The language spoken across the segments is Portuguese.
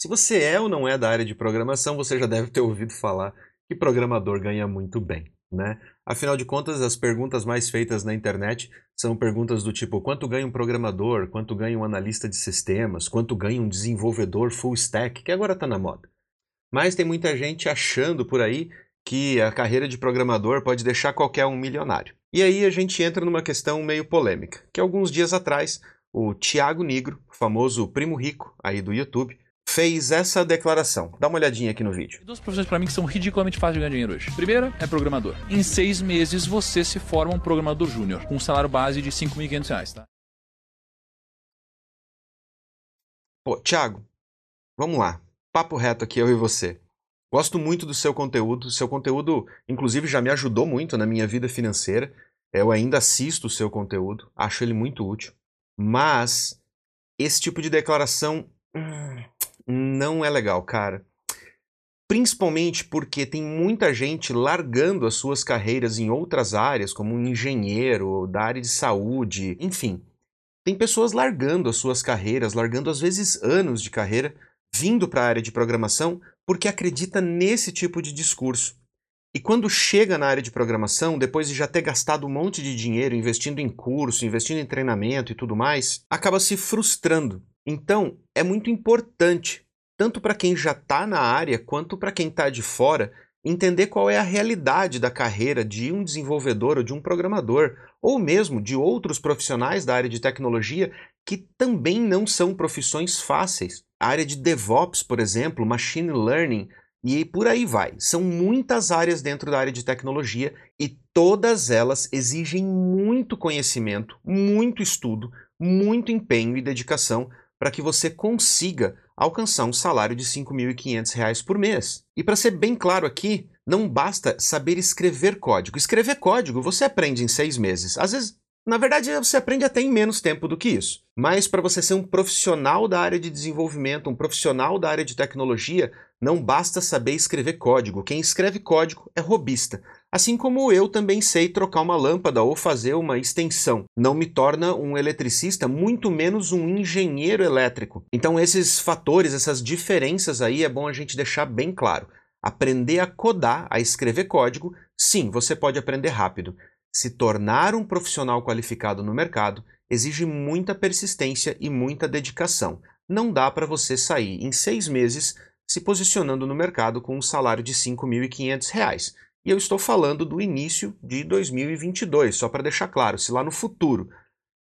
Se você é ou não é da área de programação, você já deve ter ouvido falar que programador ganha muito bem, né? Afinal de contas, as perguntas mais feitas na internet são perguntas do tipo: quanto ganha um programador, quanto ganha um analista de sistemas, quanto ganha um desenvolvedor full stack, que agora está na moda. Mas tem muita gente achando por aí que a carreira de programador pode deixar qualquer um milionário. E aí a gente entra numa questão meio polêmica, que alguns dias atrás o Tiago Negro, famoso primo rico aí do YouTube, fez essa declaração. Dá uma olhadinha aqui no vídeo. Duas profissões para mim que são ridiculamente fáceis de ganhar dinheiro hoje. Primeira é programador. Em seis meses você se forma um programador júnior, com um salário base de 5.500 reais, tá? Pô, Thiago, vamos lá. Papo reto aqui, eu e você. Gosto muito do seu conteúdo. Seu conteúdo, inclusive, já me ajudou muito na minha vida financeira. Eu ainda assisto o seu conteúdo, acho ele muito útil. Mas esse tipo de declaração hum, não é legal, cara. Principalmente porque tem muita gente largando as suas carreiras em outras áreas, como um engenheiro, da área de saúde, enfim. Tem pessoas largando as suas carreiras, largando às vezes anos de carreira, vindo para a área de programação porque acredita nesse tipo de discurso. E quando chega na área de programação, depois de já ter gastado um monte de dinheiro investindo em curso, investindo em treinamento e tudo mais, acaba se frustrando. Então, é muito importante, tanto para quem já está na área quanto para quem está de fora, entender qual é a realidade da carreira de um desenvolvedor ou de um programador, ou mesmo de outros profissionais da área de tecnologia que também não são profissões fáceis. A área de DevOps, por exemplo, Machine Learning, e por aí vai. São muitas áreas dentro da área de tecnologia e todas elas exigem muito conhecimento, muito estudo, muito empenho e dedicação para que você consiga alcançar um salário de R$ 5.500 por mês. E para ser bem claro aqui, não basta saber escrever código. Escrever código você aprende em seis meses. Às vezes na verdade, você aprende até em menos tempo do que isso. Mas para você ser um profissional da área de desenvolvimento, um profissional da área de tecnologia, não basta saber escrever código. Quem escreve código é robista. Assim como eu também sei trocar uma lâmpada ou fazer uma extensão. Não me torna um eletricista, muito menos um engenheiro elétrico. Então, esses fatores, essas diferenças aí é bom a gente deixar bem claro. Aprender a codar, a escrever código, sim, você pode aprender rápido se tornar um profissional qualificado no mercado exige muita persistência e muita dedicação. Não dá para você sair em seis meses se posicionando no mercado com um salário de R$ 5.500. E eu estou falando do início de 2022, só para deixar claro, se lá no futuro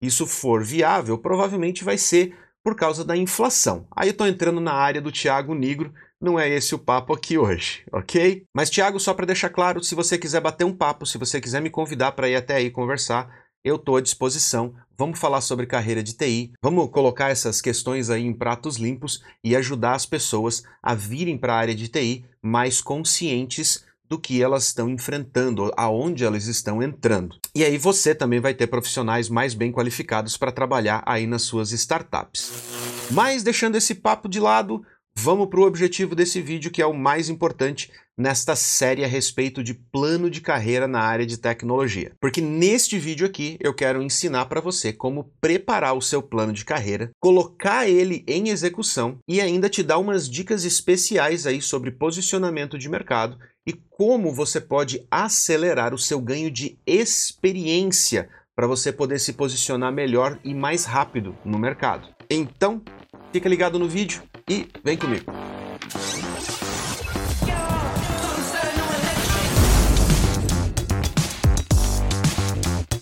isso for viável, provavelmente vai ser por causa da inflação. Aí eu estou entrando na área do Tiago Negro, não é esse o papo aqui hoje, ok? Mas, Tiago, só para deixar claro, se você quiser bater um papo, se você quiser me convidar para ir até aí conversar, eu estou à disposição. Vamos falar sobre carreira de TI, vamos colocar essas questões aí em pratos limpos e ajudar as pessoas a virem para a área de TI mais conscientes do que elas estão enfrentando, aonde elas estão entrando. E aí você também vai ter profissionais mais bem qualificados para trabalhar aí nas suas startups. Mas deixando esse papo de lado, Vamos para o objetivo desse vídeo, que é o mais importante nesta série a respeito de plano de carreira na área de tecnologia. Porque neste vídeo aqui eu quero ensinar para você como preparar o seu plano de carreira, colocar ele em execução e ainda te dar umas dicas especiais aí sobre posicionamento de mercado e como você pode acelerar o seu ganho de experiência para você poder se posicionar melhor e mais rápido no mercado. Então, fica ligado no vídeo e vem comigo.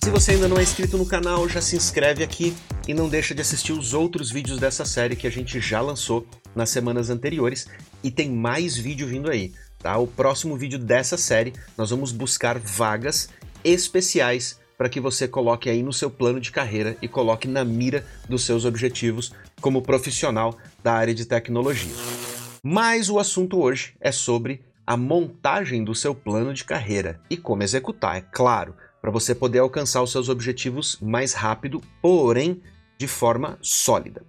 Se você ainda não é inscrito no canal, já se inscreve aqui e não deixa de assistir os outros vídeos dessa série que a gente já lançou nas semanas anteriores e tem mais vídeo vindo aí. Tá? O próximo vídeo dessa série nós vamos buscar vagas especiais para que você coloque aí no seu plano de carreira e coloque na mira dos seus objetivos como profissional da área de tecnologia. Mas o assunto hoje é sobre a montagem do seu plano de carreira e como executar, é claro, para você poder alcançar os seus objetivos mais rápido, porém de forma sólida.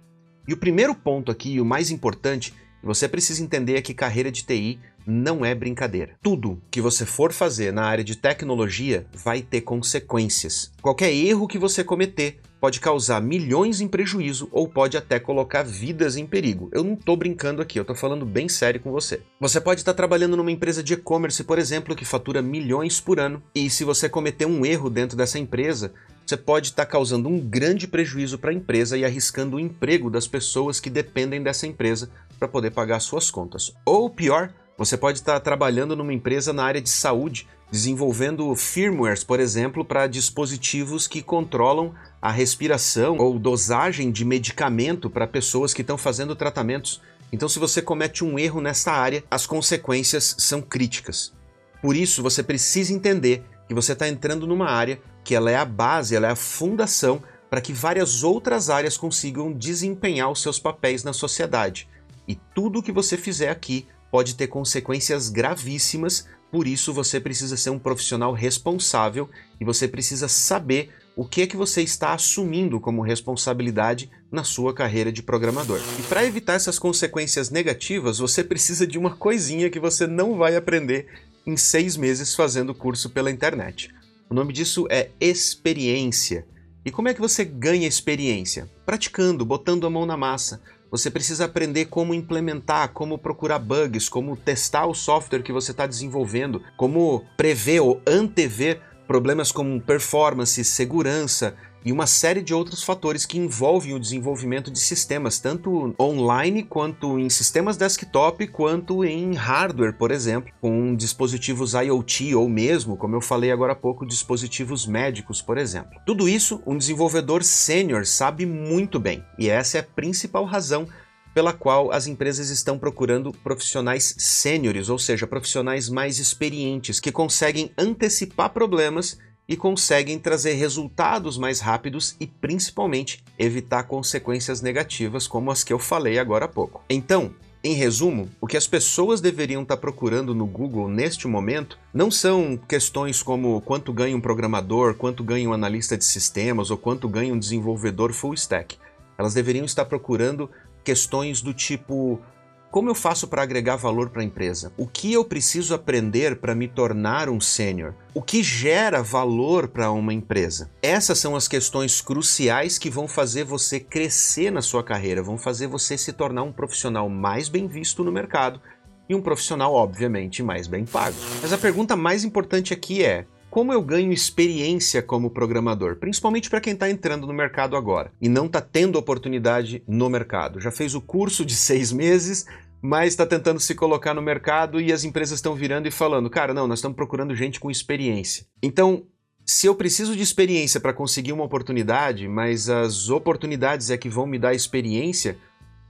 E o primeiro ponto aqui, o mais importante, você precisa entender que carreira de TI não é brincadeira. Tudo que você for fazer na área de tecnologia vai ter consequências. Qualquer erro que você cometer pode causar milhões em prejuízo ou pode até colocar vidas em perigo. Eu não estou brincando aqui, eu estou falando bem sério com você. Você pode estar trabalhando numa empresa de e-commerce, por exemplo, que fatura milhões por ano, e se você cometer um erro dentro dessa empresa, você pode estar causando um grande prejuízo para a empresa e arriscando o emprego das pessoas que dependem dessa empresa para poder pagar suas contas. Ou pior, você pode estar trabalhando numa empresa na área de saúde, desenvolvendo firmwares, por exemplo, para dispositivos que controlam a respiração ou dosagem de medicamento para pessoas que estão fazendo tratamentos. Então, se você comete um erro nessa área, as consequências são críticas. Por isso, você precisa entender que você está entrando numa área que ela é a base, ela é a fundação para que várias outras áreas consigam desempenhar os seus papéis na sociedade. E tudo o que você fizer aqui pode ter consequências gravíssimas, por isso você precisa ser um profissional responsável e você precisa saber o que é que você está assumindo como responsabilidade na sua carreira de programador. E para evitar essas consequências negativas, você precisa de uma coisinha que você não vai aprender em seis meses fazendo curso pela internet. O nome disso é experiência. E como é que você ganha experiência? Praticando, botando a mão na massa. Você precisa aprender como implementar, como procurar bugs, como testar o software que você está desenvolvendo, como prever ou antever problemas como performance, segurança, e uma série de outros fatores que envolvem o desenvolvimento de sistemas, tanto online quanto em sistemas desktop, quanto em hardware, por exemplo, com dispositivos IoT ou mesmo, como eu falei agora há pouco, dispositivos médicos, por exemplo. Tudo isso um desenvolvedor sênior sabe muito bem, e essa é a principal razão pela qual as empresas estão procurando profissionais sêniores, ou seja, profissionais mais experientes, que conseguem antecipar problemas e conseguem trazer resultados mais rápidos e principalmente evitar consequências negativas como as que eu falei agora há pouco. Então, em resumo, o que as pessoas deveriam estar procurando no Google neste momento não são questões como quanto ganha um programador, quanto ganha um analista de sistemas ou quanto ganha um desenvolvedor full stack. Elas deveriam estar procurando questões do tipo como eu faço para agregar valor para a empresa? O que eu preciso aprender para me tornar um sênior? O que gera valor para uma empresa? Essas são as questões cruciais que vão fazer você crescer na sua carreira, vão fazer você se tornar um profissional mais bem visto no mercado e um profissional, obviamente, mais bem pago. Mas a pergunta mais importante aqui é: como eu ganho experiência como programador, principalmente para quem está entrando no mercado agora e não está tendo oportunidade no mercado. Já fez o curso de seis meses, mas está tentando se colocar no mercado e as empresas estão virando e falando: cara, não, nós estamos procurando gente com experiência. Então, se eu preciso de experiência para conseguir uma oportunidade, mas as oportunidades é que vão me dar experiência,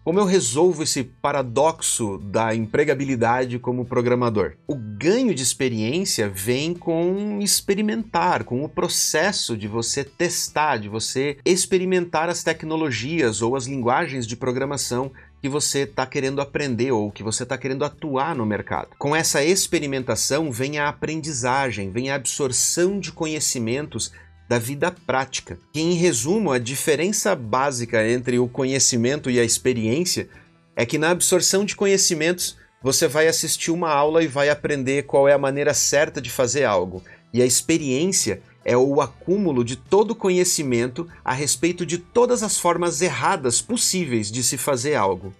como eu resolvo esse paradoxo da empregabilidade como programador? O ganho de experiência vem com experimentar, com o processo de você testar, de você experimentar as tecnologias ou as linguagens de programação que você está querendo aprender ou que você está querendo atuar no mercado. Com essa experimentação vem a aprendizagem, vem a absorção de conhecimentos da vida prática. Que, em resumo, a diferença básica entre o conhecimento e a experiência é que na absorção de conhecimentos você vai assistir uma aula e vai aprender qual é a maneira certa de fazer algo. E a experiência é o acúmulo de todo conhecimento a respeito de todas as formas erradas possíveis de se fazer algo.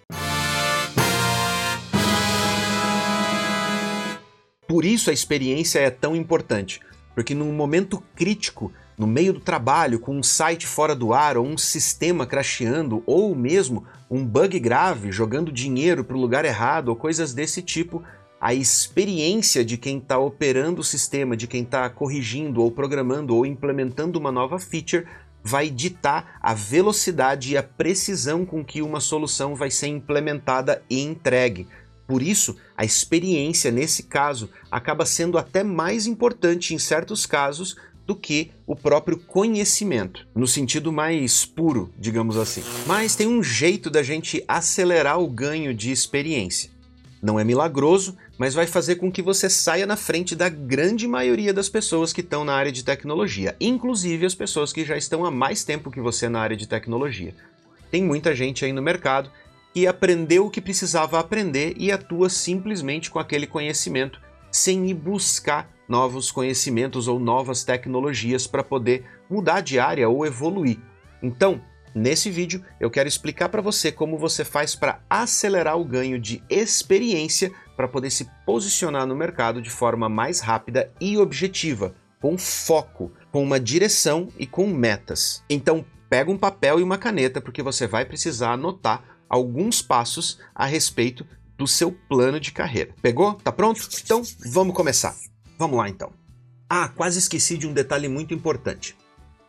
Por isso a experiência é tão importante, porque num momento crítico no meio do trabalho, com um site fora do ar ou um sistema crasheando, ou mesmo um bug grave jogando dinheiro para o lugar errado ou coisas desse tipo, a experiência de quem está operando o sistema, de quem está corrigindo ou programando ou implementando uma nova feature, vai ditar a velocidade e a precisão com que uma solução vai ser implementada e entregue. Por isso, a experiência nesse caso acaba sendo até mais importante em certos casos do que o próprio conhecimento, no sentido mais puro, digamos assim. Mas tem um jeito da gente acelerar o ganho de experiência. Não é milagroso, mas vai fazer com que você saia na frente da grande maioria das pessoas que estão na área de tecnologia, inclusive as pessoas que já estão há mais tempo que você na área de tecnologia. Tem muita gente aí no mercado que aprendeu o que precisava aprender e atua simplesmente com aquele conhecimento, sem ir buscar novos conhecimentos ou novas tecnologias para poder mudar de área ou evoluir. Então, nesse vídeo eu quero explicar para você como você faz para acelerar o ganho de experiência para poder se posicionar no mercado de forma mais rápida e objetiva, com foco, com uma direção e com metas. Então, pega um papel e uma caneta porque você vai precisar anotar alguns passos a respeito do seu plano de carreira. Pegou? Tá pronto? Então, vamos começar. Vamos lá então. Ah, quase esqueci de um detalhe muito importante.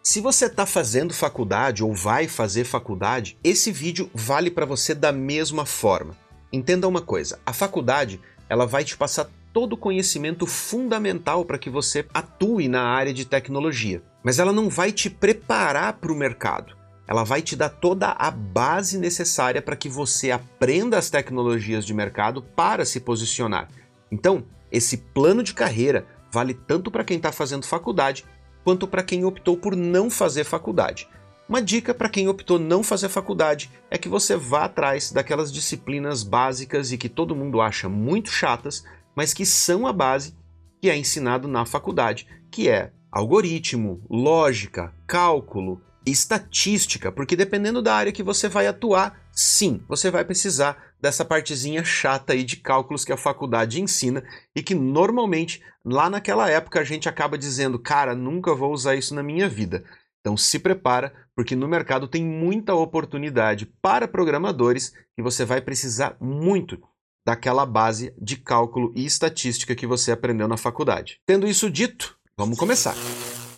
Se você está fazendo faculdade ou vai fazer faculdade, esse vídeo vale para você da mesma forma. Entenda uma coisa, a faculdade ela vai te passar todo o conhecimento fundamental para que você atue na área de tecnologia, mas ela não vai te preparar para o mercado. Ela vai te dar toda a base necessária para que você aprenda as tecnologias de mercado para se posicionar. Então, esse plano de carreira vale tanto para quem está fazendo faculdade quanto para quem optou por não fazer faculdade. Uma dica para quem optou não fazer faculdade é que você vá atrás daquelas disciplinas básicas e que todo mundo acha muito chatas, mas que são a base que é ensinado na faculdade, que é algoritmo, lógica, cálculo, estatística, porque dependendo da área que você vai atuar, sim, você vai precisar dessa partezinha chata aí de cálculos que a faculdade ensina e que normalmente lá naquela época a gente acaba dizendo, cara, nunca vou usar isso na minha vida. Então se prepara, porque no mercado tem muita oportunidade para programadores e você vai precisar muito daquela base de cálculo e estatística que você aprendeu na faculdade. Tendo isso dito, vamos começar.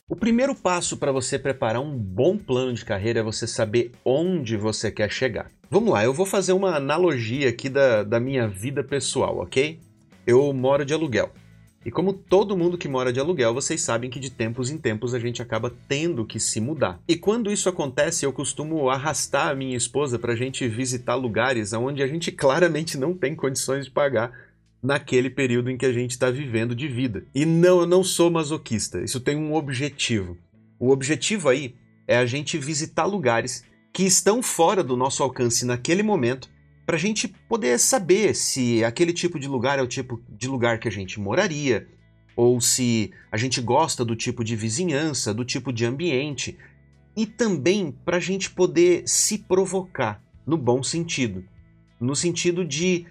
O primeiro passo para você preparar um bom plano de carreira é você saber onde você quer chegar. Vamos lá, eu vou fazer uma analogia aqui da, da minha vida pessoal, ok? Eu moro de aluguel. E como todo mundo que mora de aluguel, vocês sabem que de tempos em tempos a gente acaba tendo que se mudar. E quando isso acontece, eu costumo arrastar a minha esposa para a gente visitar lugares onde a gente claramente não tem condições de pagar naquele período em que a gente está vivendo de vida. E não, eu não sou masoquista, isso tem um objetivo. O objetivo aí é a gente visitar lugares que estão fora do nosso alcance naquele momento, para a gente poder saber se aquele tipo de lugar é o tipo de lugar que a gente moraria, ou se a gente gosta do tipo de vizinhança, do tipo de ambiente, e também para a gente poder se provocar, no bom sentido, no sentido de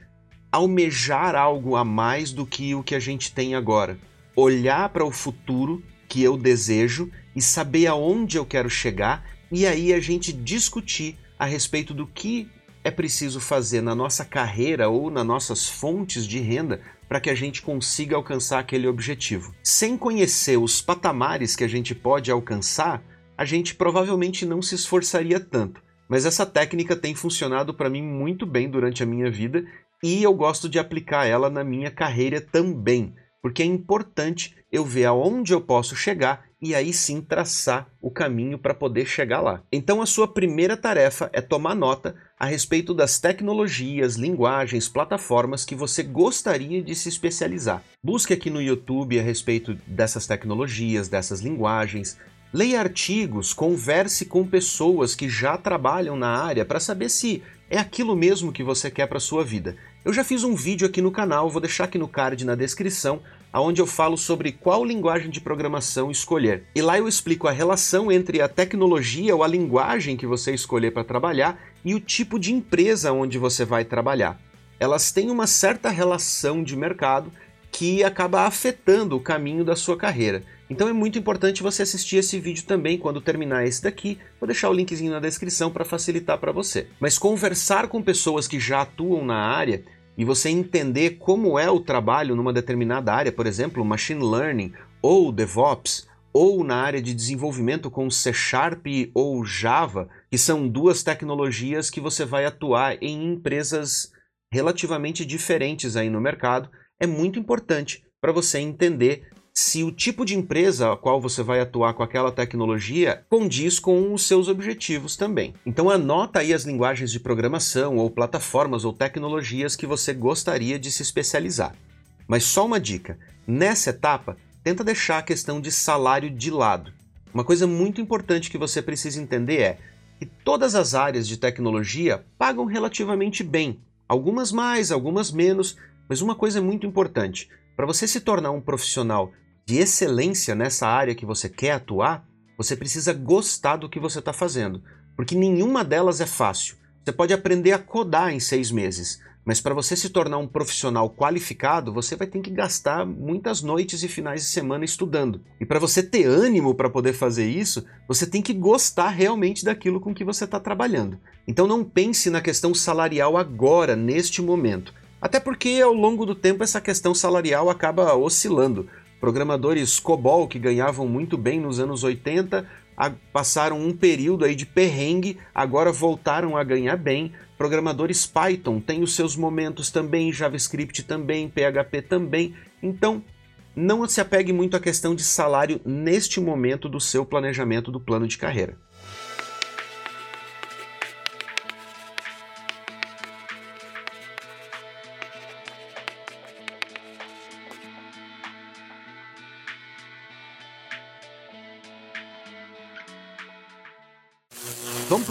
almejar algo a mais do que o que a gente tem agora. Olhar para o futuro que eu desejo e saber aonde eu quero chegar e aí a gente discutir a respeito do que é preciso fazer na nossa carreira ou nas nossas fontes de renda para que a gente consiga alcançar aquele objetivo. Sem conhecer os patamares que a gente pode alcançar, a gente provavelmente não se esforçaria tanto. Mas essa técnica tem funcionado para mim muito bem durante a minha vida e eu gosto de aplicar ela na minha carreira também, porque é importante eu ver aonde eu posso chegar e aí sim traçar o caminho para poder chegar lá. Então a sua primeira tarefa é tomar nota a respeito das tecnologias, linguagens, plataformas que você gostaria de se especializar. Busque aqui no YouTube a respeito dessas tecnologias, dessas linguagens, Leia artigos, converse com pessoas que já trabalham na área para saber se é aquilo mesmo que você quer para sua vida. Eu já fiz um vídeo aqui no canal, vou deixar aqui no card na descrição, onde eu falo sobre qual linguagem de programação escolher. E lá eu explico a relação entre a tecnologia ou a linguagem que você escolher para trabalhar e o tipo de empresa onde você vai trabalhar. Elas têm uma certa relação de mercado que acaba afetando o caminho da sua carreira. Então é muito importante você assistir esse vídeo também quando terminar esse daqui. Vou deixar o linkzinho na descrição para facilitar para você. Mas conversar com pessoas que já atuam na área e você entender como é o trabalho numa determinada área, por exemplo, machine learning ou DevOps, ou na área de desenvolvimento com C Sharp ou Java, que são duas tecnologias que você vai atuar em empresas relativamente diferentes aí no mercado, é muito importante para você entender se o tipo de empresa a qual você vai atuar com aquela tecnologia condiz com os seus objetivos também. Então anota aí as linguagens de programação ou plataformas ou tecnologias que você gostaria de se especializar. Mas só uma dica, nessa etapa, tenta deixar a questão de salário de lado. Uma coisa muito importante que você precisa entender é que todas as áreas de tecnologia pagam relativamente bem, algumas mais, algumas menos, mas uma coisa muito importante: para você se tornar um profissional de excelência nessa área que você quer atuar, Você precisa gostar do que você está fazendo, porque nenhuma delas é fácil. Você pode aprender a codar em seis meses, mas para você se tornar um profissional qualificado, você vai ter que gastar muitas noites e finais de semana estudando. E para você ter ânimo para poder fazer isso, você tem que gostar realmente daquilo com que você está trabalhando. Então não pense na questão salarial agora, neste momento. Até porque ao longo do tempo essa questão salarial acaba oscilando. Programadores COBOL que ganhavam muito bem nos anos 80 passaram um período aí de perrengue, agora voltaram a ganhar bem. Programadores Python têm os seus momentos também, JavaScript também, PHP também. Então, não se apegue muito à questão de salário neste momento do seu planejamento do plano de carreira.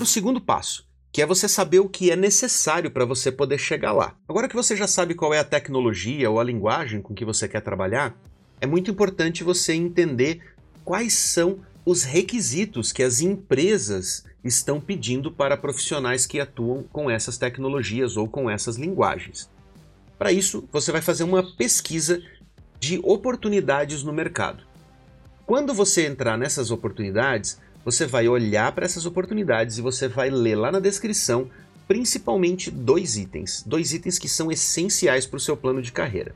Segundo passo, que é você saber o que é necessário para você poder chegar lá. Agora que você já sabe qual é a tecnologia ou a linguagem com que você quer trabalhar, é muito importante você entender quais são os requisitos que as empresas estão pedindo para profissionais que atuam com essas tecnologias ou com essas linguagens. Para isso, você vai fazer uma pesquisa de oportunidades no mercado. Quando você entrar nessas oportunidades, você vai olhar para essas oportunidades e você vai ler lá na descrição principalmente dois itens, dois itens que são essenciais para o seu plano de carreira.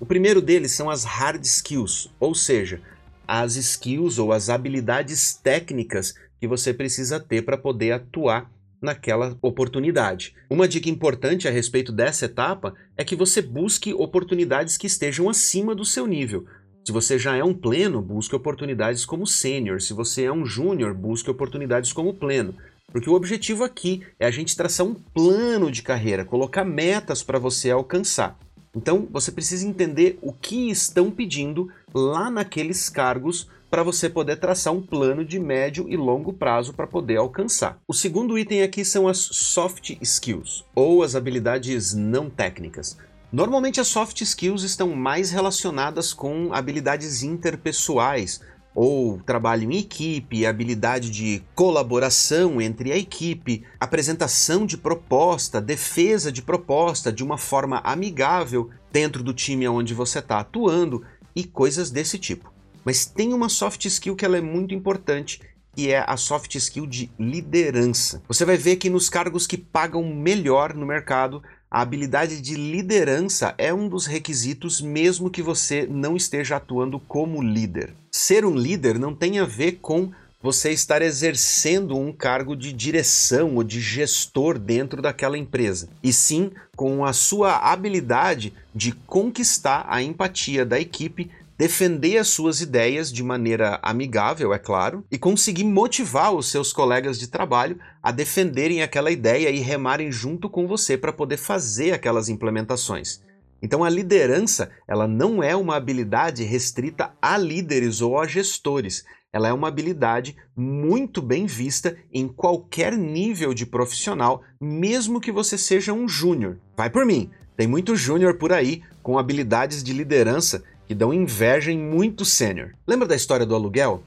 O primeiro deles são as hard skills, ou seja, as skills ou as habilidades técnicas que você precisa ter para poder atuar naquela oportunidade. Uma dica importante a respeito dessa etapa é que você busque oportunidades que estejam acima do seu nível. Se você já é um pleno, busque oportunidades como sênior. Se você é um júnior, busque oportunidades como pleno. Porque o objetivo aqui é a gente traçar um plano de carreira, colocar metas para você alcançar. Então, você precisa entender o que estão pedindo lá naqueles cargos para você poder traçar um plano de médio e longo prazo para poder alcançar. O segundo item aqui são as soft skills, ou as habilidades não técnicas. Normalmente as soft skills estão mais relacionadas com habilidades interpessoais, ou trabalho em equipe, habilidade de colaboração entre a equipe, apresentação de proposta, defesa de proposta de uma forma amigável dentro do time onde você está atuando e coisas desse tipo. Mas tem uma soft skill que ela é muito importante que é a soft skill de liderança. Você vai ver que nos cargos que pagam melhor no mercado, a habilidade de liderança é um dos requisitos, mesmo que você não esteja atuando como líder. Ser um líder não tem a ver com você estar exercendo um cargo de direção ou de gestor dentro daquela empresa, e sim com a sua habilidade de conquistar a empatia da equipe defender as suas ideias de maneira amigável, é claro, e conseguir motivar os seus colegas de trabalho a defenderem aquela ideia e remarem junto com você para poder fazer aquelas implementações. Então a liderança, ela não é uma habilidade restrita a líderes ou a gestores. Ela é uma habilidade muito bem vista em qualquer nível de profissional, mesmo que você seja um júnior. Vai por mim, tem muito júnior por aí com habilidades de liderança que dão inveja em muito sênior. Lembra da história do aluguel?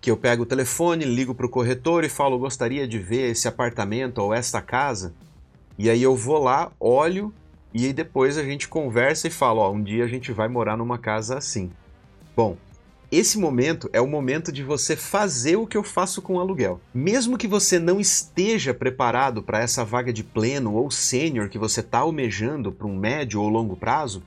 Que eu pego o telefone, ligo para o corretor e falo: gostaria de ver esse apartamento ou esta casa. E aí eu vou lá, olho e aí depois a gente conversa e fala: um dia a gente vai morar numa casa assim. Bom, esse momento é o momento de você fazer o que eu faço com o aluguel. Mesmo que você não esteja preparado para essa vaga de pleno ou sênior que você está almejando para um médio ou longo prazo,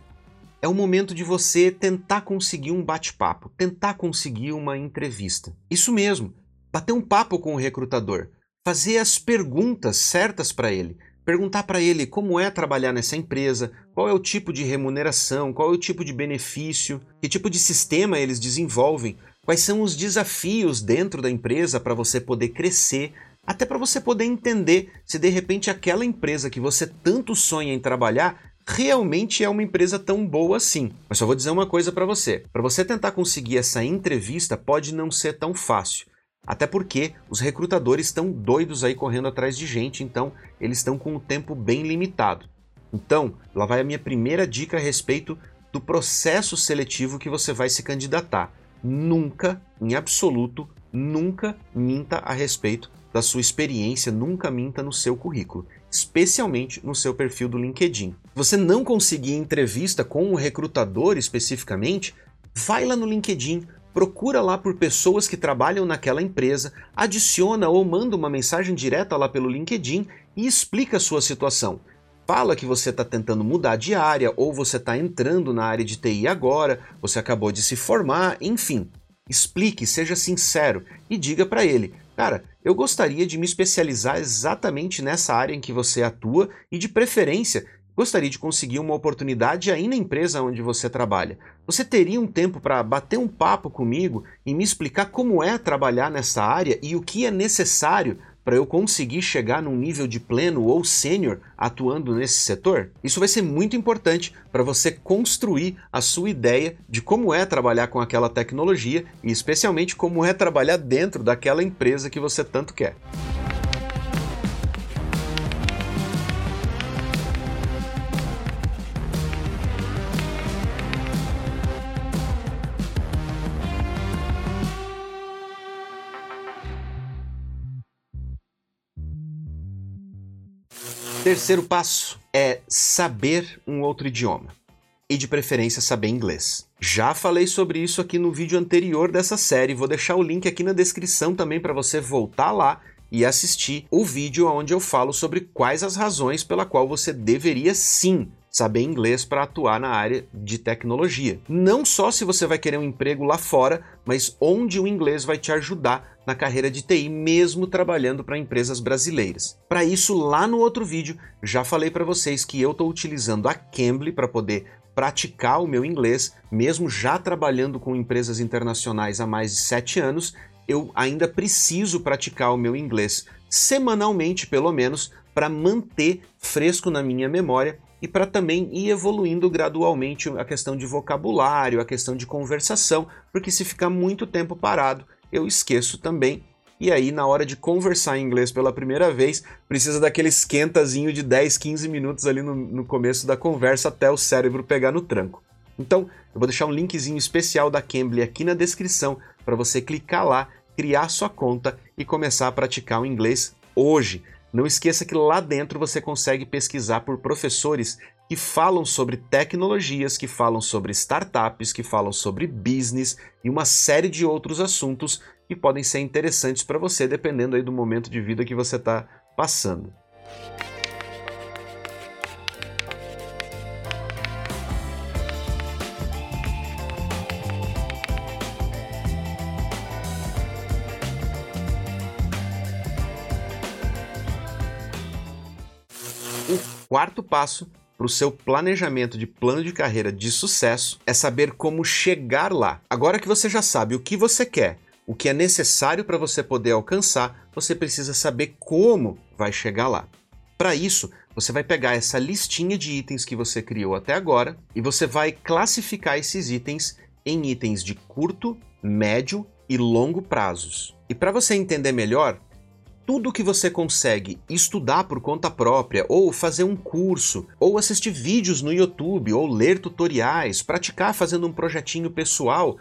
é o momento de você tentar conseguir um bate-papo, tentar conseguir uma entrevista. Isso mesmo, bater um papo com o recrutador, fazer as perguntas certas para ele, perguntar para ele como é trabalhar nessa empresa, qual é o tipo de remuneração, qual é o tipo de benefício, que tipo de sistema eles desenvolvem, quais são os desafios dentro da empresa para você poder crescer, até para você poder entender se de repente aquela empresa que você tanto sonha em trabalhar realmente é uma empresa tão boa assim. Mas só vou dizer uma coisa para você: para você tentar conseguir essa entrevista pode não ser tão fácil. Até porque os recrutadores estão doidos aí correndo atrás de gente, então eles estão com o tempo bem limitado. Então, lá vai a minha primeira dica a respeito do processo seletivo que você vai se candidatar. Nunca, em absoluto, nunca minta a respeito da sua experiência, nunca minta no seu currículo, especialmente no seu perfil do LinkedIn. Você não conseguir entrevista com um recrutador especificamente, vai lá no LinkedIn, procura lá por pessoas que trabalham naquela empresa, adiciona ou manda uma mensagem direta lá pelo LinkedIn e explica a sua situação. Fala que você está tentando mudar de área ou você está entrando na área de TI agora, você acabou de se formar, enfim. Explique, seja sincero e diga para ele: Cara, eu gostaria de me especializar exatamente nessa área em que você atua e, de preferência, gostaria de conseguir uma oportunidade aí na empresa onde você trabalha. Você teria um tempo para bater um papo comigo e me explicar como é trabalhar nessa área e o que é necessário para eu conseguir chegar num nível de pleno ou sênior atuando nesse setor? Isso vai ser muito importante para você construir a sua ideia de como é trabalhar com aquela tecnologia e especialmente como é trabalhar dentro daquela empresa que você tanto quer. Terceiro passo é saber um outro idioma. E de preferência saber inglês. Já falei sobre isso aqui no vídeo anterior dessa série, vou deixar o link aqui na descrição também para você voltar lá e assistir o vídeo onde eu falo sobre quais as razões pela qual você deveria sim saber inglês para atuar na área de tecnologia. Não só se você vai querer um emprego lá fora, mas onde o inglês vai te ajudar na carreira de TI, mesmo trabalhando para empresas brasileiras. Para isso, lá no outro vídeo, já falei para vocês que eu estou utilizando a Cambly para poder praticar o meu inglês, mesmo já trabalhando com empresas internacionais há mais de sete anos, eu ainda preciso praticar o meu inglês semanalmente, pelo menos, para manter fresco na minha memória e para também ir evoluindo gradualmente a questão de vocabulário, a questão de conversação, porque se ficar muito tempo parado, eu esqueço também. E aí, na hora de conversar em inglês pela primeira vez, precisa daquele esquentazinho de 10, 15 minutos ali no, no começo da conversa até o cérebro pegar no tranco. Então, eu vou deixar um linkzinho especial da Cambly aqui na descrição para você clicar lá, criar sua conta e começar a praticar o inglês hoje. Não esqueça que lá dentro você consegue pesquisar por professores que falam sobre tecnologias, que falam sobre startups, que falam sobre business e uma série de outros assuntos que podem ser interessantes para você dependendo aí do momento de vida que você está passando. quarto passo para o seu planejamento de plano de carreira de sucesso é saber como chegar lá. Agora que você já sabe o que você quer, o que é necessário para você poder alcançar, você precisa saber como vai chegar lá. Para isso, você vai pegar essa listinha de itens que você criou até agora e você vai classificar esses itens em itens de curto, médio e longo prazos. E para você entender melhor, tudo que você consegue estudar por conta própria, ou fazer um curso, ou assistir vídeos no YouTube, ou ler tutoriais, praticar fazendo um projetinho pessoal,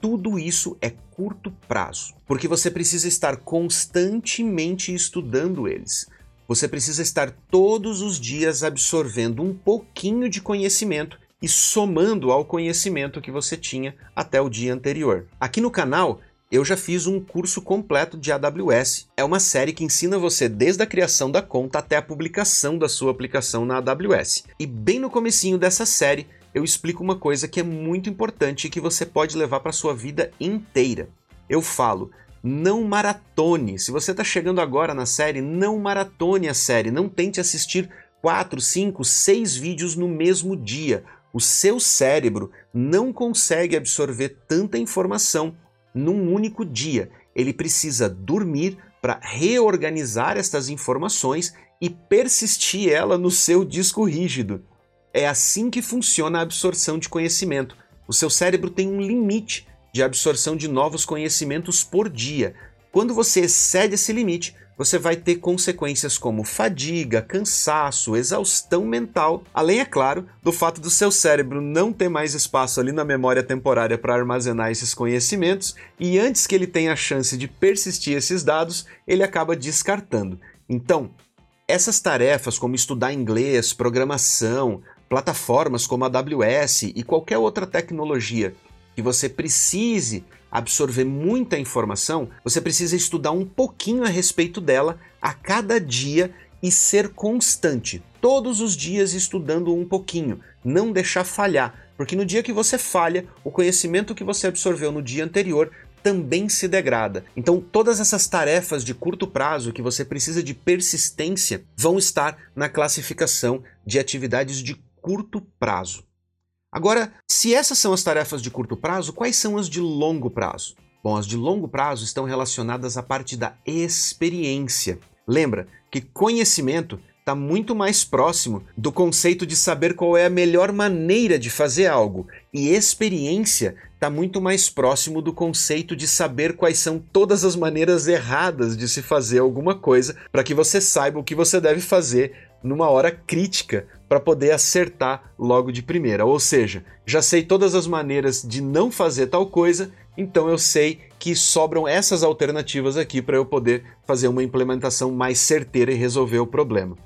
tudo isso é curto prazo, porque você precisa estar constantemente estudando eles. Você precisa estar todos os dias absorvendo um pouquinho de conhecimento e somando ao conhecimento que você tinha até o dia anterior. Aqui no canal eu já fiz um curso completo de AWS. É uma série que ensina você desde a criação da conta até a publicação da sua aplicação na AWS. E bem no comecinho dessa série, eu explico uma coisa que é muito importante e que você pode levar para sua vida inteira. Eu falo, não maratone. Se você está chegando agora na série, não maratone a série. Não tente assistir 4, 5, 6 vídeos no mesmo dia. O seu cérebro não consegue absorver tanta informação num único dia. Ele precisa dormir para reorganizar estas informações e persistir ela no seu disco rígido. É assim que funciona a absorção de conhecimento. O seu cérebro tem um limite de absorção de novos conhecimentos por dia. Quando você excede esse limite, você vai ter consequências como fadiga, cansaço, exaustão mental, além, é claro, do fato do seu cérebro não ter mais espaço ali na memória temporária para armazenar esses conhecimentos e antes que ele tenha a chance de persistir esses dados, ele acaba descartando. Então, essas tarefas, como estudar inglês, programação, plataformas como a AWS e qualquer outra tecnologia que você precise absorver muita informação, você precisa estudar um pouquinho a respeito dela a cada dia e ser constante, todos os dias estudando um pouquinho, não deixar falhar, porque no dia que você falha, o conhecimento que você absorveu no dia anterior também se degrada. Então, todas essas tarefas de curto prazo que você precisa de persistência vão estar na classificação de atividades de curto prazo. Agora, se essas são as tarefas de curto prazo, quais são as de longo prazo? Bom, as de longo prazo estão relacionadas à parte da experiência. Lembra que conhecimento está muito mais próximo do conceito de saber qual é a melhor maneira de fazer algo, e experiência está muito mais próximo do conceito de saber quais são todas as maneiras erradas de se fazer alguma coisa para que você saiba o que você deve fazer numa hora crítica para poder acertar logo de primeira. Ou seja, já sei todas as maneiras de não fazer tal coisa, então eu sei que sobram essas alternativas aqui para eu poder fazer uma implementação mais certeira e resolver o problema.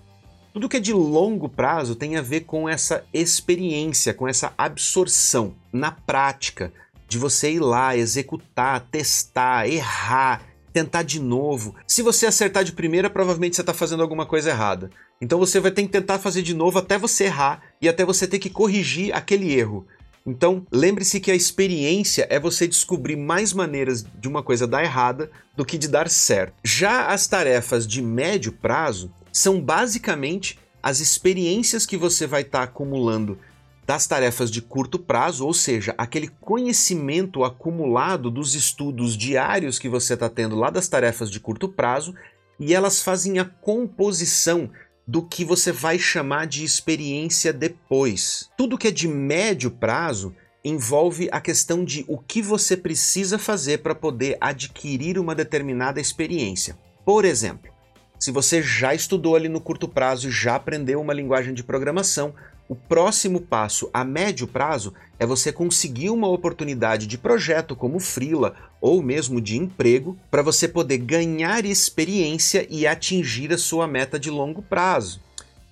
Tudo que é de longo prazo tem a ver com essa experiência, com essa absorção na prática, de você ir lá, executar, testar, errar, tentar de novo. Se você acertar de primeira, provavelmente você está fazendo alguma coisa errada. Então você vai ter que tentar fazer de novo até você errar e até você ter que corrigir aquele erro. Então, lembre-se que a experiência é você descobrir mais maneiras de uma coisa dar errada do que de dar certo. Já as tarefas de médio prazo são basicamente as experiências que você vai estar tá acumulando das tarefas de curto prazo, ou seja, aquele conhecimento acumulado dos estudos diários que você está tendo lá das tarefas de curto prazo, e elas fazem a composição do que você vai chamar de experiência depois. Tudo que é de médio prazo envolve a questão de o que você precisa fazer para poder adquirir uma determinada experiência. Por exemplo, se você já estudou ali no curto prazo e já aprendeu uma linguagem de programação, o próximo passo a médio prazo é você conseguir uma oportunidade de projeto como freela ou mesmo de emprego para você poder ganhar experiência e atingir a sua meta de longo prazo.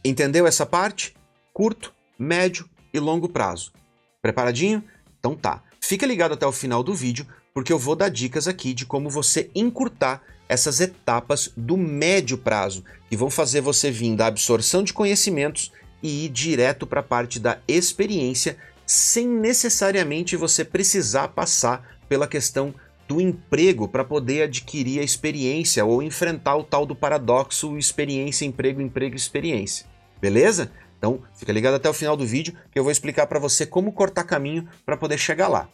Entendeu essa parte? Curto, médio e longo prazo. Preparadinho? Então tá. Fica ligado até o final do vídeo porque eu vou dar dicas aqui de como você encurtar essas etapas do médio prazo, que vão fazer você vir da absorção de conhecimentos e ir direto para a parte da experiência, sem necessariamente você precisar passar pela questão do emprego para poder adquirir a experiência ou enfrentar o tal do paradoxo experiência, emprego, emprego, experiência. Beleza? Então, fica ligado até o final do vídeo que eu vou explicar para você como cortar caminho para poder chegar lá.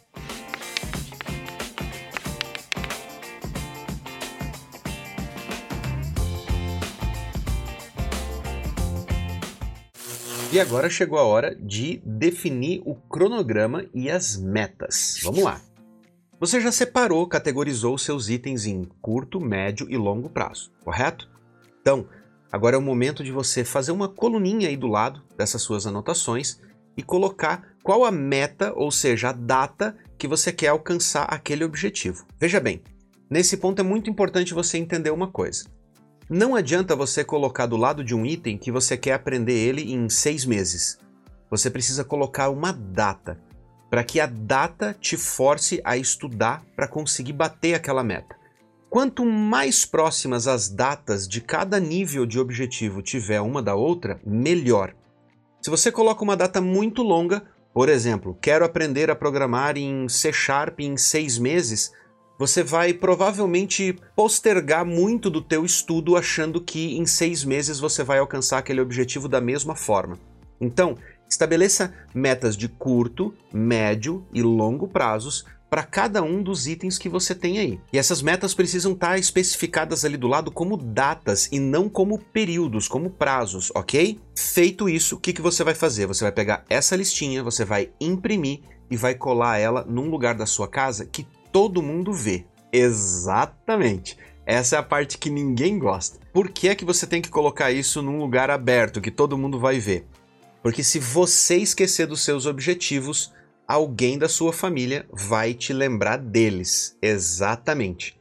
E agora chegou a hora de definir o cronograma e as metas. Vamos lá. Você já separou, categorizou seus itens em curto, médio e longo prazo, correto? Então, agora é o momento de você fazer uma coluninha aí do lado dessas suas anotações e colocar qual a meta, ou seja, a data que você quer alcançar aquele objetivo. Veja bem, nesse ponto é muito importante você entender uma coisa. Não adianta você colocar do lado de um item que você quer aprender ele em seis meses. Você precisa colocar uma data, para que a data te force a estudar para conseguir bater aquela meta. Quanto mais próximas as datas de cada nível de objetivo tiver uma da outra, melhor. Se você coloca uma data muito longa, por exemplo, quero aprender a programar em C Sharp em seis meses, você vai provavelmente postergar muito do teu estudo achando que em seis meses você vai alcançar aquele objetivo da mesma forma. Então, estabeleça metas de curto, médio e longo prazos para cada um dos itens que você tem aí. E essas metas precisam estar tá especificadas ali do lado como datas e não como períodos, como prazos, ok? Feito isso, o que, que você vai fazer? Você vai pegar essa listinha, você vai imprimir e vai colar ela num lugar da sua casa que todo mundo vê. Exatamente. Essa é a parte que ninguém gosta. Por que é que você tem que colocar isso num lugar aberto que todo mundo vai ver? Porque se você esquecer dos seus objetivos, alguém da sua família vai te lembrar deles. Exatamente.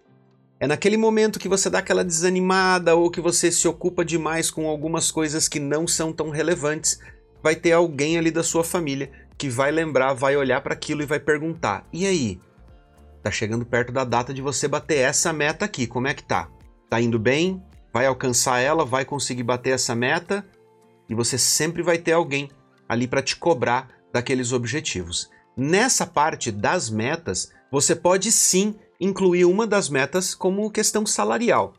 É naquele momento que você dá aquela desanimada ou que você se ocupa demais com algumas coisas que não são tão relevantes, vai ter alguém ali da sua família que vai lembrar, vai olhar para aquilo e vai perguntar: "E aí? Tá chegando perto da data de você bater essa meta aqui, como é que tá? Tá indo bem? Vai alcançar ela? Vai conseguir bater essa meta?" E você sempre vai ter alguém ali para te cobrar daqueles objetivos. Nessa parte das metas, você pode sim incluir uma das metas como questão salarial.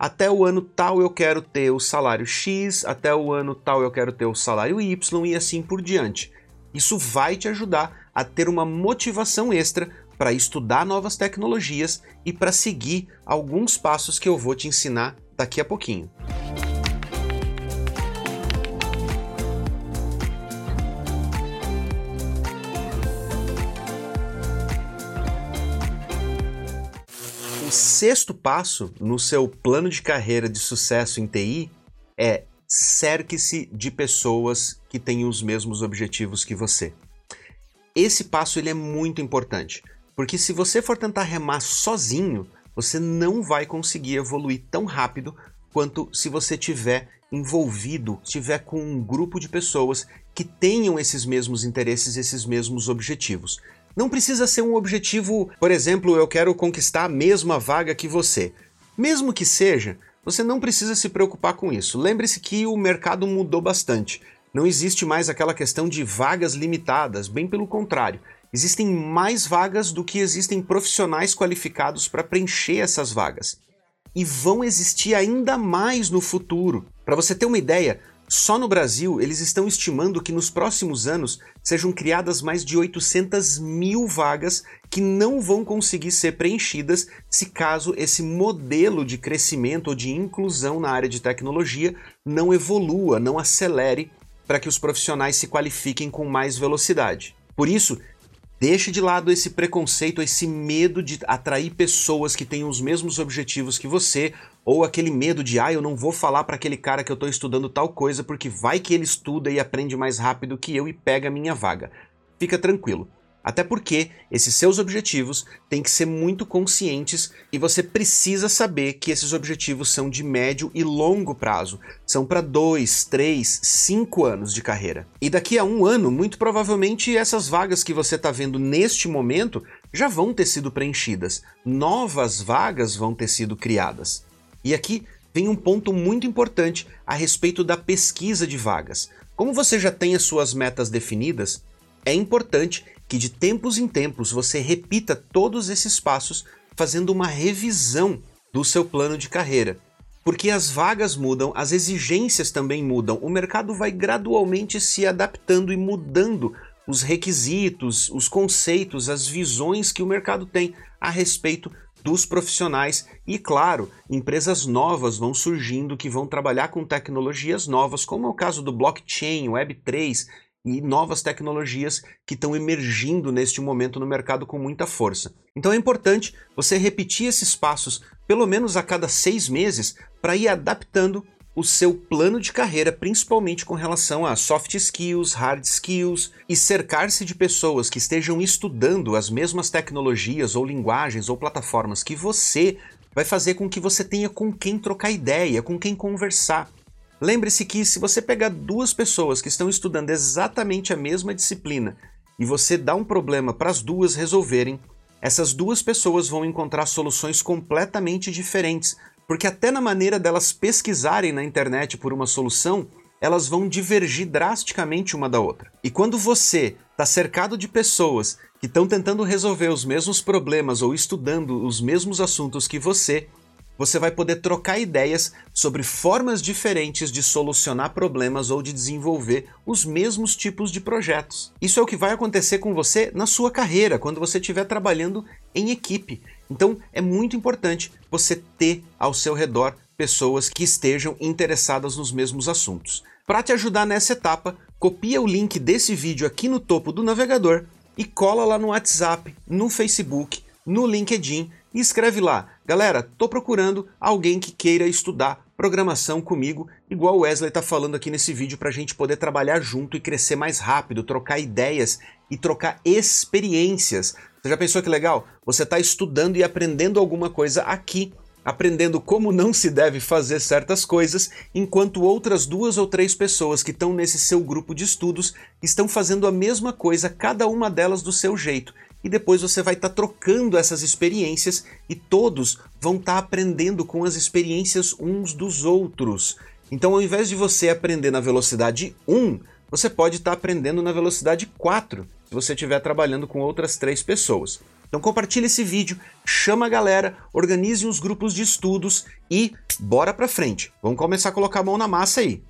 Até o ano tal eu quero ter o salário X, até o ano tal eu quero ter o salário Y e assim por diante. Isso vai te ajudar a ter uma motivação extra para estudar novas tecnologias e para seguir alguns passos que eu vou te ensinar daqui a pouquinho. O sexto passo no seu plano de carreira de sucesso em TI é cerque-se de pessoas que têm os mesmos objetivos que você. Esse passo ele é muito importante, porque se você for tentar remar sozinho, você não vai conseguir evoluir tão rápido quanto se você tiver envolvido, tiver com um grupo de pessoas que tenham esses mesmos interesses, esses mesmos objetivos. Não precisa ser um objetivo, por exemplo, eu quero conquistar a mesma vaga que você. Mesmo que seja, você não precisa se preocupar com isso. Lembre-se que o mercado mudou bastante. Não existe mais aquela questão de vagas limitadas, bem pelo contrário. Existem mais vagas do que existem profissionais qualificados para preencher essas vagas. E vão existir ainda mais no futuro. Para você ter uma ideia, só no Brasil, eles estão estimando que nos próximos anos sejam criadas mais de 800 mil vagas que não vão conseguir ser preenchidas se caso esse modelo de crescimento ou de inclusão na área de tecnologia não evolua, não acelere para que os profissionais se qualifiquem com mais velocidade. Por isso, Deixe de lado esse preconceito, esse medo de atrair pessoas que têm os mesmos objetivos que você, ou aquele medo de, ah, eu não vou falar para aquele cara que eu estou estudando tal coisa porque vai que ele estuda e aprende mais rápido que eu e pega a minha vaga. Fica tranquilo. Até porque esses seus objetivos têm que ser muito conscientes e você precisa saber que esses objetivos são de médio e longo prazo. São para dois, três, cinco anos de carreira. E daqui a um ano, muito provavelmente, essas vagas que você está vendo neste momento já vão ter sido preenchidas. Novas vagas vão ter sido criadas. E aqui vem um ponto muito importante a respeito da pesquisa de vagas. Como você já tem as suas metas definidas, é importante que de tempos em tempos você repita todos esses passos fazendo uma revisão do seu plano de carreira. Porque as vagas mudam, as exigências também mudam, o mercado vai gradualmente se adaptando e mudando os requisitos, os conceitos, as visões que o mercado tem a respeito dos profissionais e, claro, empresas novas vão surgindo que vão trabalhar com tecnologias novas, como é o caso do blockchain, Web3 e novas tecnologias que estão emergindo neste momento no mercado com muita força. Então é importante você repetir esses passos pelo menos a cada seis meses para ir adaptando o seu plano de carreira, principalmente com relação a soft skills, hard skills, e cercar-se de pessoas que estejam estudando as mesmas tecnologias ou linguagens ou plataformas que você vai fazer com que você tenha com quem trocar ideia, com quem conversar. Lembre-se que se você pegar duas pessoas que estão estudando exatamente a mesma disciplina e você dá um problema para as duas resolverem, essas duas pessoas vão encontrar soluções completamente diferentes, porque até na maneira delas pesquisarem na internet por uma solução, elas vão divergir drasticamente uma da outra. E quando você está cercado de pessoas que estão tentando resolver os mesmos problemas ou estudando os mesmos assuntos que você, você vai poder trocar ideias sobre formas diferentes de solucionar problemas ou de desenvolver os mesmos tipos de projetos. Isso é o que vai acontecer com você na sua carreira, quando você estiver trabalhando em equipe. Então é muito importante você ter ao seu redor pessoas que estejam interessadas nos mesmos assuntos. Para te ajudar nessa etapa, copia o link desse vídeo aqui no topo do navegador e cola lá no WhatsApp, no Facebook, no LinkedIn e escreve lá: Galera, tô procurando alguém que queira estudar programação comigo, igual o Wesley tá falando aqui nesse vídeo para a gente poder trabalhar junto e crescer mais rápido, trocar ideias e trocar experiências. Você já pensou que legal? Você está estudando e aprendendo alguma coisa aqui aprendendo como não se deve fazer certas coisas, enquanto outras duas ou três pessoas que estão nesse seu grupo de estudos estão fazendo a mesma coisa, cada uma delas do seu jeito. E depois você vai estar tá trocando essas experiências e todos vão estar tá aprendendo com as experiências uns dos outros. Então, ao invés de você aprender na velocidade 1, você pode estar tá aprendendo na velocidade 4, se você estiver trabalhando com outras três pessoas. Então compartilhe esse vídeo, chama a galera, organize uns grupos de estudos e bora pra frente. Vamos começar a colocar a mão na massa aí.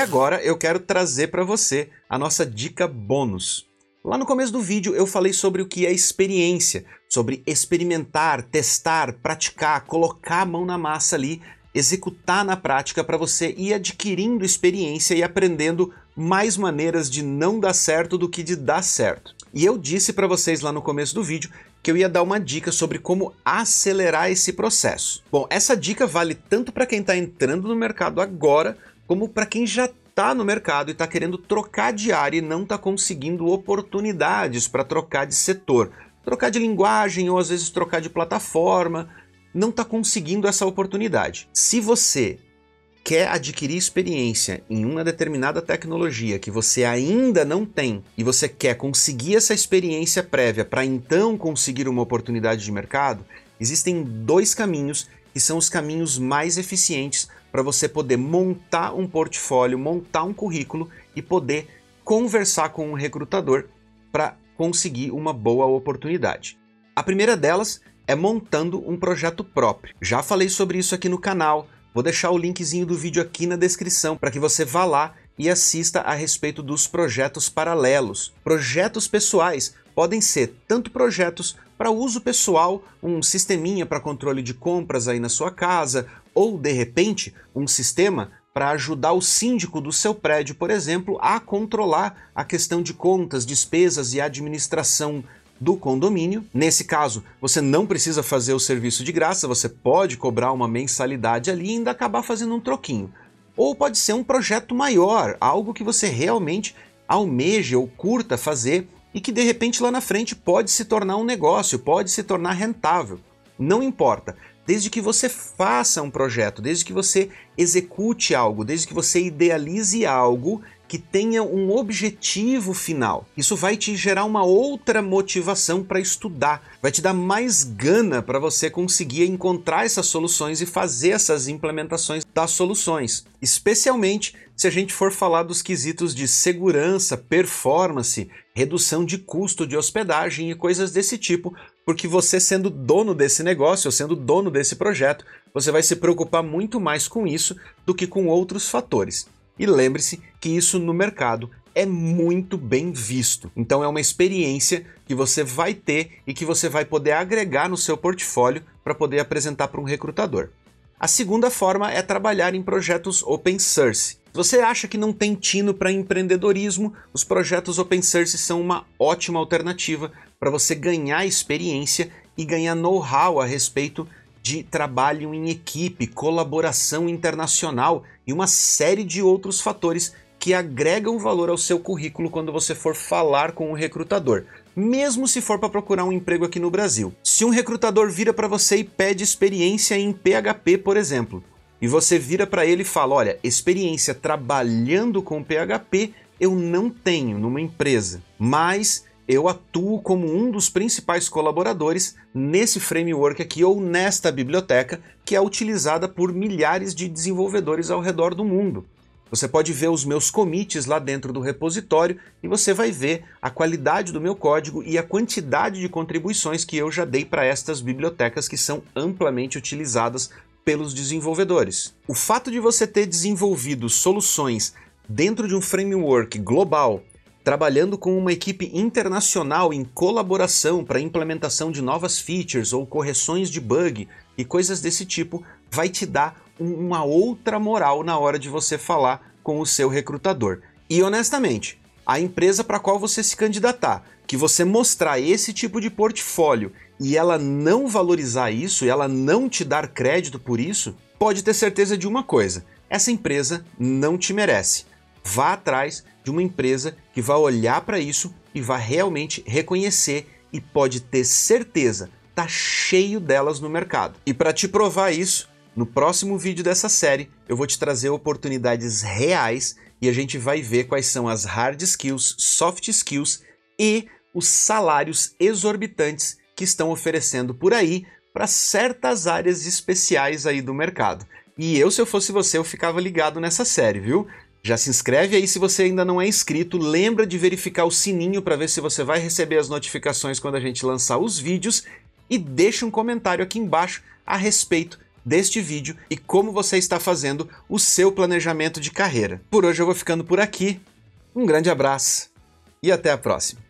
Agora eu quero trazer para você a nossa dica bônus. Lá no começo do vídeo eu falei sobre o que é experiência, sobre experimentar, testar, praticar, colocar a mão na massa ali, executar na prática para você ir adquirindo experiência e aprendendo mais maneiras de não dar certo do que de dar certo. E eu disse para vocês lá no começo do vídeo que eu ia dar uma dica sobre como acelerar esse processo. Bom, essa dica vale tanto para quem está entrando no mercado agora, como para quem já está no mercado e está querendo trocar de área e não está conseguindo oportunidades para trocar de setor, trocar de linguagem ou às vezes trocar de plataforma, não está conseguindo essa oportunidade. Se você quer adquirir experiência em uma determinada tecnologia que você ainda não tem e você quer conseguir essa experiência prévia para então conseguir uma oportunidade de mercado, existem dois caminhos que são os caminhos mais eficientes para você poder montar um portfólio, montar um currículo e poder conversar com um recrutador para conseguir uma boa oportunidade. A primeira delas é montando um projeto próprio. Já falei sobre isso aqui no canal, vou deixar o linkzinho do vídeo aqui na descrição para que você vá lá e assista a respeito dos projetos paralelos. Projetos pessoais podem ser tanto projetos para uso pessoal, um sisteminha para controle de compras aí na sua casa, ou de repente um sistema para ajudar o síndico do seu prédio, por exemplo, a controlar a questão de contas, despesas e administração do condomínio. Nesse caso, você não precisa fazer o serviço de graça, você pode cobrar uma mensalidade ali e ainda acabar fazendo um troquinho. Ou pode ser um projeto maior, algo que você realmente almeja ou curta fazer e que de repente lá na frente pode se tornar um negócio, pode se tornar rentável. Não importa, desde que você faça um projeto, desde que você execute algo, desde que você idealize algo que tenha um objetivo final. Isso vai te gerar uma outra motivação para estudar, vai te dar mais gana para você conseguir encontrar essas soluções e fazer essas implementações das soluções. Especialmente se a gente for falar dos quesitos de segurança, performance, redução de custo de hospedagem e coisas desse tipo, porque você sendo dono desse negócio, ou sendo dono desse projeto, você vai se preocupar muito mais com isso do que com outros fatores. E lembre-se que isso no mercado é muito bem visto. Então é uma experiência que você vai ter e que você vai poder agregar no seu portfólio para poder apresentar para um recrutador. A segunda forma é trabalhar em projetos open source. Você acha que não tem tino para empreendedorismo, os projetos open source são uma ótima alternativa para você ganhar experiência e ganhar know-how a respeito de trabalho em equipe, colaboração internacional e uma série de outros fatores que agregam valor ao seu currículo quando você for falar com o recrutador, mesmo se for para procurar um emprego aqui no Brasil. Se um recrutador vira para você e pede experiência em PHP, por exemplo, e você vira para ele e fala: "Olha, experiência trabalhando com PHP eu não tenho numa empresa, mas eu atuo como um dos principais colaboradores nesse framework aqui ou nesta biblioteca que é utilizada por milhares de desenvolvedores ao redor do mundo. Você pode ver os meus commits lá dentro do repositório e você vai ver a qualidade do meu código e a quantidade de contribuições que eu já dei para estas bibliotecas que são amplamente utilizadas pelos desenvolvedores. O fato de você ter desenvolvido soluções dentro de um framework global trabalhando com uma equipe internacional em colaboração para implementação de novas features ou correções de bug e coisas desse tipo, vai te dar uma outra moral na hora de você falar com o seu recrutador. E honestamente, a empresa para qual você se candidatar, que você mostrar esse tipo de portfólio e ela não valorizar isso, e ela não te dar crédito por isso, pode ter certeza de uma coisa: essa empresa não te merece. Vá atrás de uma empresa que vai olhar para isso e vai realmente reconhecer e pode ter certeza, tá cheio delas no mercado. E para te provar isso, no próximo vídeo dessa série, eu vou te trazer oportunidades reais e a gente vai ver quais são as hard skills, soft skills e os salários exorbitantes que estão oferecendo por aí para certas áreas especiais aí do mercado. E eu, se eu fosse você, eu ficava ligado nessa série, viu? Já se inscreve aí se você ainda não é inscrito, lembra de verificar o sininho para ver se você vai receber as notificações quando a gente lançar os vídeos e deixa um comentário aqui embaixo a respeito deste vídeo e como você está fazendo o seu planejamento de carreira. Por hoje eu vou ficando por aqui. Um grande abraço e até a próxima.